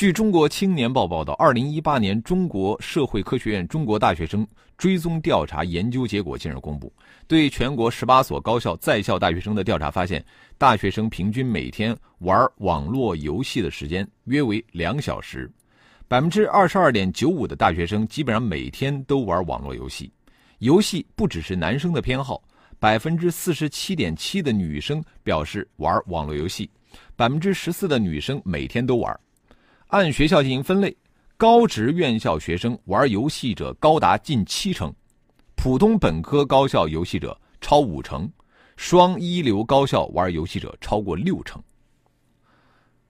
据中国青年报报道，二零一八年中国社会科学院中国大学生追踪调查研究结果近日公布，对全国十八所高校在校大学生的调查发现，大学生平均每天玩网络游戏的时间约为两小时，百分之二十二点九五的大学生基本上每天都玩网络游戏，游戏不只是男生的偏好，百分之四十七点七的女生表示玩网络游戏，百分之十四的女生每天都玩。按学校进行分类，高职院校学生玩游戏者高达近七成，普通本科高校游戏者超五成，双一流高校玩游戏者超过六成。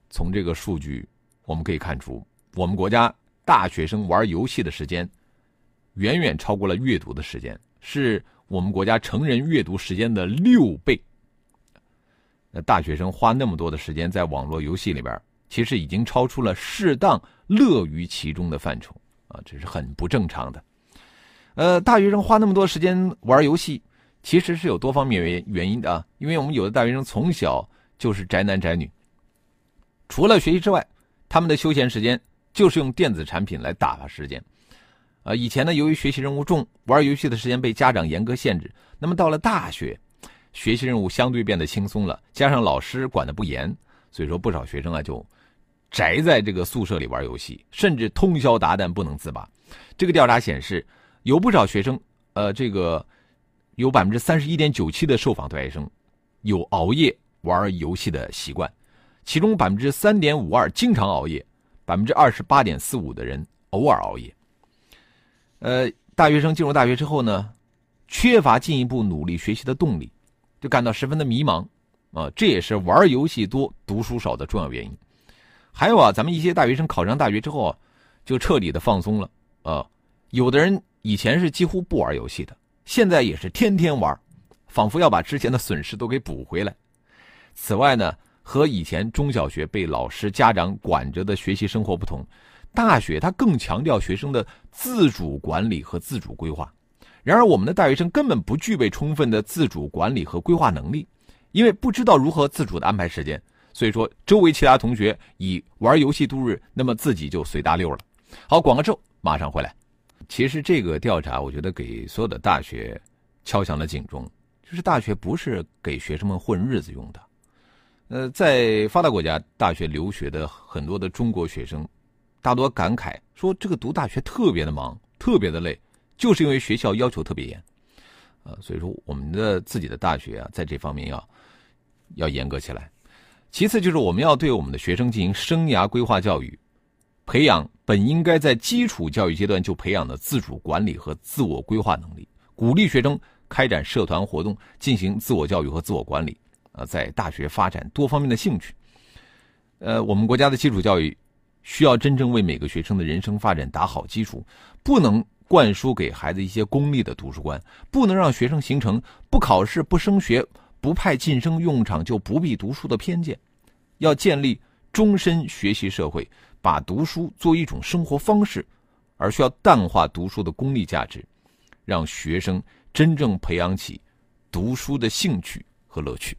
从这个数据，我们可以看出，我们国家大学生玩游戏的时间远远超过了阅读的时间，是我们国家成人阅读时间的六倍。那大学生花那么多的时间在网络游戏里边。其实已经超出了适当乐于其中的范畴啊，这是很不正常的。呃，大学生花那么多时间玩游戏，其实是有多方面原原因的啊。因为我们有的大学生从小就是宅男宅女，除了学习之外，他们的休闲时间就是用电子产品来打发时间。啊，以前呢，由于学习任务重，玩游戏的时间被家长严格限制。那么到了大学，学习任务相对变得轻松了，加上老师管的不严，所以说不少学生啊就。宅在这个宿舍里玩游戏，甚至通宵达旦不能自拔。这个调查显示，有不少学生，呃，这个有百分之三十一点九七的受访大学生有熬夜玩游戏的习惯，其中百分之三点五二经常熬夜，百分之二十八点四五的人偶尔熬夜。呃，大学生进入大学之后呢，缺乏进一步努力学习的动力，就感到十分的迷茫啊，这也是玩游戏多、读书少的重要原因。还有啊，咱们一些大学生考上大学之后，就彻底的放松了啊。有的人以前是几乎不玩游戏的，现在也是天天玩，仿佛要把之前的损失都给补回来。此外呢，和以前中小学被老师家长管着的学习生活不同，大学它更强调学生的自主管理和自主规划。然而，我们的大学生根本不具备充分的自主管理和规划能力，因为不知道如何自主的安排时间。所以说，周围其他同学以玩游戏度日，那么自己就随大溜了。好，广告之后马上回来。其实这个调查，我觉得给所有的大学敲响了警钟，就是大学不是给学生们混日子用的。呃，在发达国家大学留学的很多的中国学生，大多感慨说，这个读大学特别的忙，特别的累，就是因为学校要求特别严。呃，所以说我们的自己的大学啊，在这方面要要严格起来。其次就是我们要对我们的学生进行生涯规划教育，培养本应该在基础教育阶段就培养的自主管理和自我规划能力，鼓励学生开展社团活动，进行自我教育和自我管理。啊，在大学发展多方面的兴趣。呃，我们国家的基础教育需要真正为每个学生的人生发展打好基础，不能灌输给孩子一些功利的读书观，不能让学生形成不考试不升学。不派晋升用场就不必读书的偏见，要建立终身学习社会，把读书作为一种生活方式，而需要淡化读书的功利价值，让学生真正培养起读书的兴趣和乐趣。